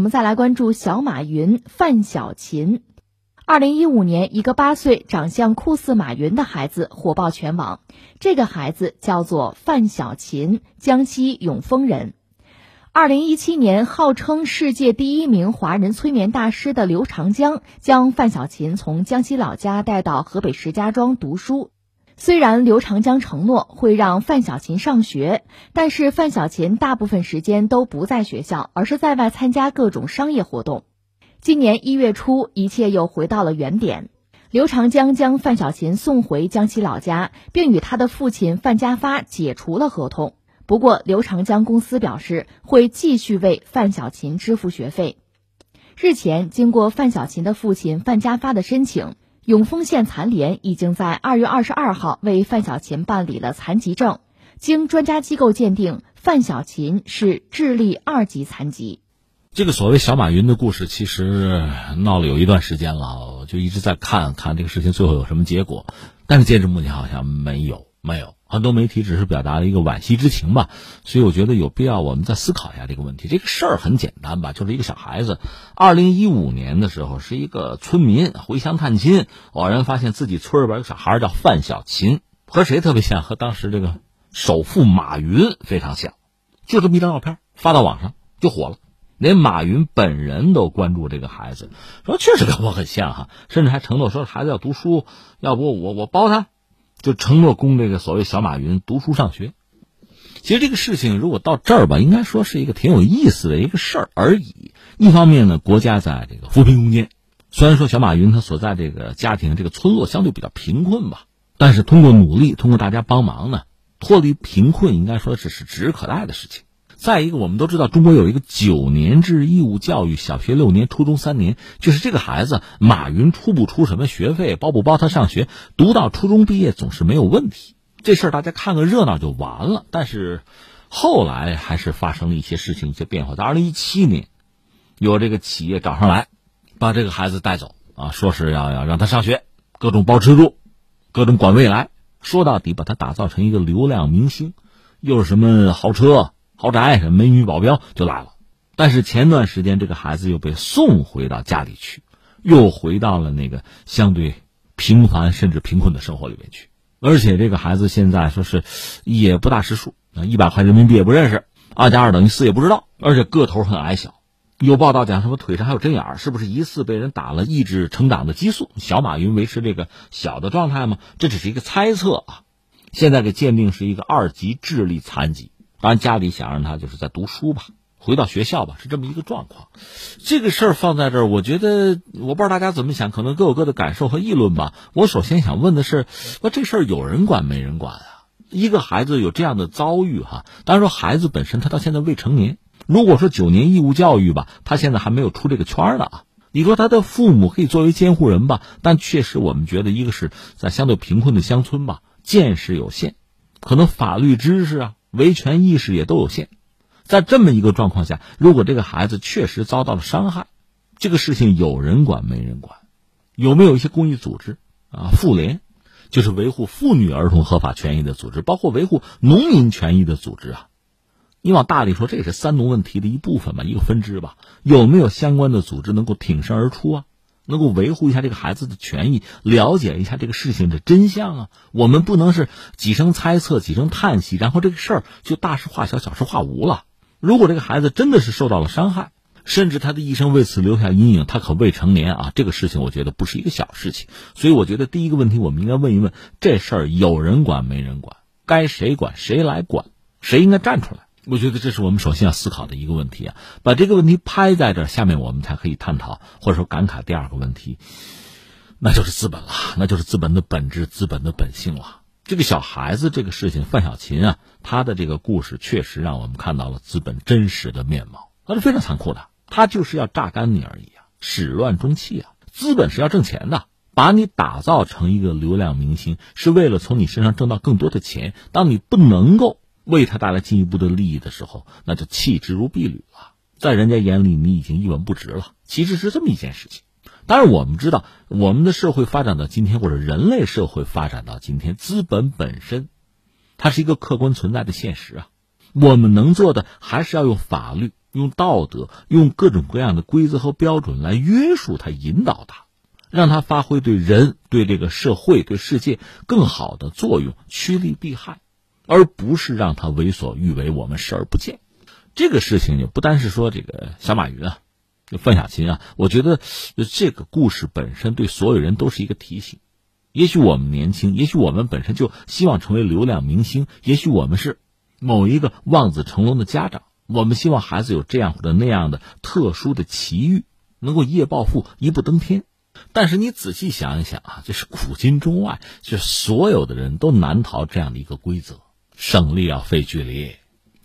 我们再来关注小马云范小勤。二零一五年，一个八岁、长相酷似马云的孩子火爆全网。这个孩子叫做范小勤，江西永丰人。二零一七年，号称世界第一名华人催眠大师的刘长江将范小勤从江西老家带到河北石家庄读书。虽然刘长江承诺会让范小琴上学，但是范小琴大部分时间都不在学校，而是在外参加各种商业活动。今年一月初，一切又回到了原点。刘长江将范小琴送回江西老家，并与他的父亲范家发解除了合同。不过，刘长江公司表示会继续为范小琴支付学费。日前，经过范小琴的父亲范家发的申请，永丰县残联已经在二月二十二号为范小琴办理了残疾证。经专家机构鉴定，范小琴是智力二级残疾。这个所谓小马云的故事，其实闹了有一段时间了，就一直在看看这个事情最后有什么结果。但是截至目前，好像没有，没有很多媒体只是表达了一个惋惜之情吧。所以我觉得有必要我们再思考一下这个问题。这个事儿很简单吧，就是一个小孩子，二零一五年的时候是一个村民回乡探亲，偶然发现自己村里边有个小孩叫范小勤，和谁特别像？和当时这个首富马云非常像，就这么一张照片发到网上就火了。连马云本人都关注这个孩子，说确实跟我很像哈，甚至还承诺说孩子要读书，要不我我包他，就承诺供这个所谓小马云读书上学。其实这个事情如果到这儿吧，应该说是一个挺有意思的一个事儿而已。一方面呢，国家在这个扶贫攻坚，虽然说小马云他所在这个家庭这个村落相对比较贫困吧，但是通过努力，通过大家帮忙呢，脱离贫困应该说这是指日可待的事情。再一个，我们都知道中国有一个九年制义务教育，小学六年，初中三年。就是这个孩子，马云出不出什么学费，包不包他上学，读到初中毕业总是没有问题。这事儿大家看个热闹就完了。但是后来还是发生了一些事情，一些变化。在二零一七年，有这个企业找上来，把这个孩子带走啊，说是要要让他上学，各种包吃住，各种管未来。说到底，把他打造成一个流量明星，又是什么豪车？豪宅，美女保镖就来了，但是前段时间这个孩子又被送回到家里去，又回到了那个相对平凡甚至贫困的生活里面去。而且这个孩子现在说是也不大识数，一百块人民币也不认识，二加二等于四也不知道，而且个头很矮小。有报道讲什么腿上还有针眼儿，是不是疑似被人打了抑制成长的激素？小马云维持这个小的状态吗？这只是一个猜测啊。现在给鉴定是一个二级智力残疾。当然，家里想让他就是在读书吧，回到学校吧，是这么一个状况。这个事儿放在这儿，我觉得我不知道大家怎么想，可能各有各的感受和议论吧。我首先想问的是，那这事儿有人管没人管啊？一个孩子有这样的遭遇哈，当然说孩子本身他到现在未成年，如果说九年义务教育吧，他现在还没有出这个圈呢啊。你说他的父母可以作为监护人吧，但确实我们觉得，一个是在相对贫困的乡村吧，见识有限，可能法律知识啊。维权意识也都有限，在这么一个状况下，如果这个孩子确实遭到了伤害，这个事情有人管没人管？有没有一些公益组织啊？妇联，就是维护妇女儿童合法权益的组织，包括维护农民权益的组织啊？你往大里说，这也是三农问题的一部分吧，一个分支吧？有没有相关的组织能够挺身而出啊？能够维护一下这个孩子的权益，了解一下这个事情的真相啊！我们不能是几声猜测、几声叹息，然后这个事儿就大事化小、小事化无了。如果这个孩子真的是受到了伤害，甚至他的一生为此留下阴影，他可未成年啊！这个事情我觉得不是一个小事情。所以我觉得第一个问题，我们应该问一问：这事儿有人管没人管？该谁管谁来管？谁应该站出来？我觉得这是我们首先要思考的一个问题啊！把这个问题拍在这，下面我们才可以探讨或者说感慨第二个问题，那就是资本了，那就是资本的本质、资本的本性了。这个小孩子这个事情，范小勤啊，他的这个故事确实让我们看到了资本真实的面貌，那是非常残酷的，他就是要榨干你而已啊，始乱终弃啊！资本是要挣钱的，把你打造成一个流量明星，是为了从你身上挣到更多的钱。当你不能够。为他带来进一步的利益的时候，那就弃之如敝履了。在人家眼里，你已经一文不值了。其实是这么一件事情。当然，我们知道，我们的社会发展到今天，或者人类社会发展到今天，资本本身，它是一个客观存在的现实啊。我们能做的，还是要用法律用道德、用各种各样的规则和标准来约束它、引导它，让它发挥对人、对这个社会、对世界更好的作用，趋利避害，而不是让他为所欲为，我们视而不见。这个事情也不单是说这个小马云啊，就范小勤啊，我觉得这个故事本身对所有人都是一个提醒。也许我们年轻，也许我们本身就希望成为流量明星，也许我们是某一个望子成龙的家长。我们希望孩子有这样或者那样的特殊的奇遇，能够一夜暴富、一步登天。但是你仔细想一想啊，这是古今中外，就所有的人都难逃这样的一个规则：省力要费距离，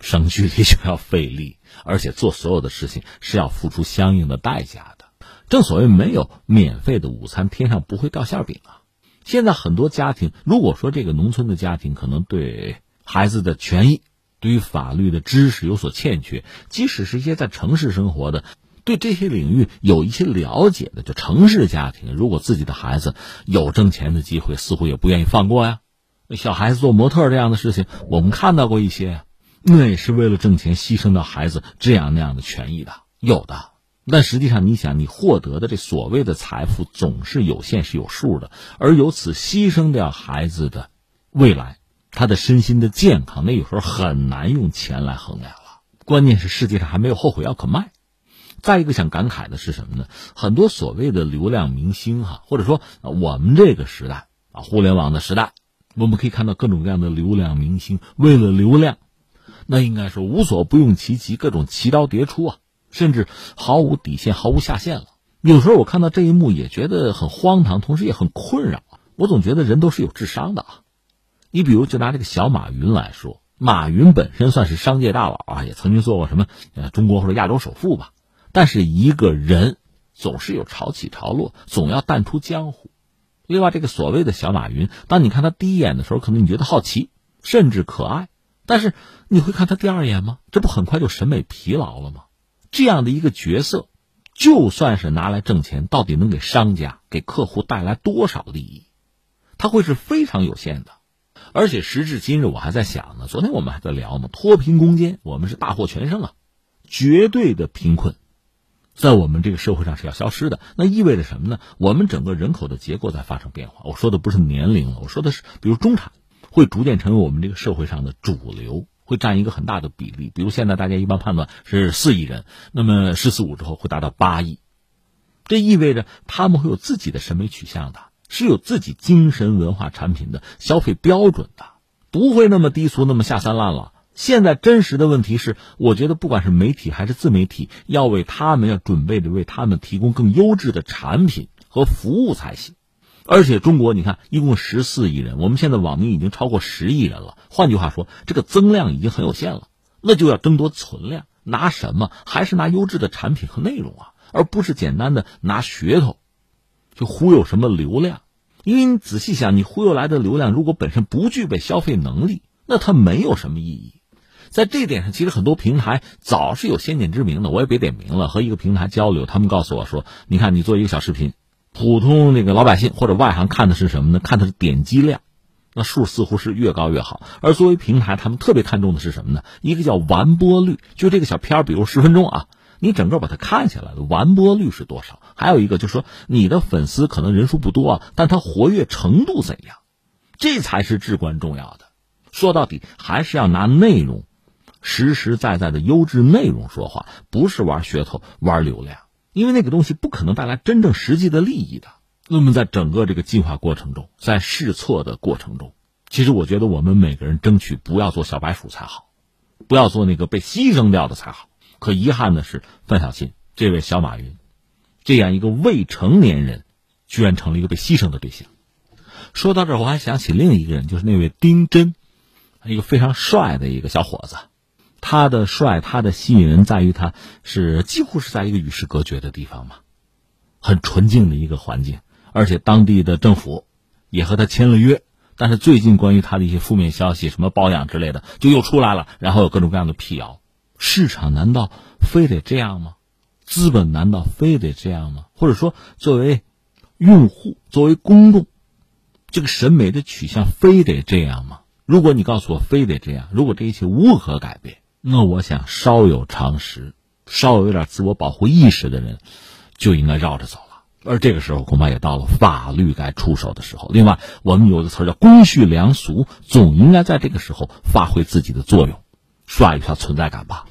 省距离就要费力，而且做所有的事情是要付出相应的代价的。正所谓没有免费的午餐，天上不会掉馅饼啊。现在很多家庭，如果说这个农村的家庭可能对孩子的权益。对于法律的知识有所欠缺，即使是一些在城市生活的，对这些领域有一些了解的，就城市家庭，如果自己的孩子有挣钱的机会，似乎也不愿意放过呀。小孩子做模特这样的事情，我们看到过一些，那也是为了挣钱，牺牲到孩子这样那样的权益的，有的。但实际上，你想，你获得的这所谓的财富总是有限，是有数的，而由此牺牲掉孩子的未来。他的身心的健康，那有时候很难用钱来衡量了。关键是世界上还没有后悔药可卖。再一个想感慨的是什么呢？很多所谓的流量明星哈，或者说我们这个时代啊，互联网的时代，我们可以看到各种各样的流量明星为了流量，那应该说无所不用其极，各种奇招迭出啊，甚至毫无底线、毫无下限了。有时候我看到这一幕也觉得很荒唐，同时也很困扰。我总觉得人都是有智商的啊。你比如就拿这个小马云来说，马云本身算是商界大佬啊，也曾经做过什么呃中国或者亚洲首富吧。但是一个人总是有潮起潮落，总要淡出江湖。另外，这个所谓的小马云，当你看他第一眼的时候，可能你觉得好奇，甚至可爱。但是你会看他第二眼吗？这不很快就审美疲劳了吗？这样的一个角色，就算是拿来挣钱，到底能给商家、给客户带来多少利益？他会是非常有限的。而且时至今日，我还在想呢。昨天我们还在聊嘛，脱贫攻坚，我们是大获全胜啊！绝对的贫困，在我们这个社会上是要消失的。那意味着什么呢？我们整个人口的结构在发生变化。我说的不是年龄了，我说的是，比如中产会逐渐成为我们这个社会上的主流，会占一个很大的比例。比如现在大家一般判断是四亿人，那么“十四五”之后会达到八亿，这意味着他们会有自己的审美取向的。是有自己精神文化产品的消费标准的，不会那么低俗，那么下三滥了。现在真实的问题是，我觉得不管是媒体还是自媒体，要为他们要准备着为他们提供更优质的产品和服务才行。而且中国，你看一共十四亿人，我们现在网民已经超过十亿人了。换句话说，这个增量已经很有限了，那就要争夺存量，拿什么？还是拿优质的产品和内容啊，而不是简单的拿噱头，就忽悠什么流量。因为你仔细想，你忽悠来的流量如果本身不具备消费能力，那它没有什么意义。在这点上，其实很多平台早是有先见之明的。我也别点名了，和一个平台交流，他们告诉我说：“你看，你做一个小视频，普通那个老百姓或者外行看的是什么呢？看的是点击量，那数似乎是越高越好。而作为平台，他们特别看重的是什么呢？一个叫完播率，就这个小片儿，比如十分钟啊。”你整个把它看下来的完播率是多少？还有一个就是说，你的粉丝可能人数不多啊，但他活跃程度怎样？这才是至关重要的。说到底，还是要拿内容，实实在在的优质内容说话，不是玩噱头、玩流量，因为那个东西不可能带来真正实际的利益的。那么，在整个这个进化过程中，在试错的过程中，其实我觉得我们每个人争取不要做小白鼠才好，不要做那个被牺牲掉的才好。可遗憾的是，范小新这位小马云，这样一个未成年人，居然成了一个被牺牲的对象。说到这儿，我还想起另一个人，就是那位丁真，一个非常帅的一个小伙子。他的帅，他的吸引人在于他是几乎是在一个与世隔绝的地方嘛，很纯净的一个环境，而且当地的政府也和他签了约。但是最近关于他的一些负面消息，什么包养之类的，就又出来了，然后有各种各样的辟谣。市场难道非得这样吗？资本难道非得这样吗？或者说，作为用户，作为公众，这个审美的取向非得这样吗？如果你告诉我非得这样，如果这一切无可改变，那我想稍有常识，稍有有点自我保护意识的人，就应该绕着走了。而这个时候，恐怕也到了法律该出手的时候。另外，我们有的词叫公序良俗，总应该在这个时候发挥自己的作用，刷一下存在感吧。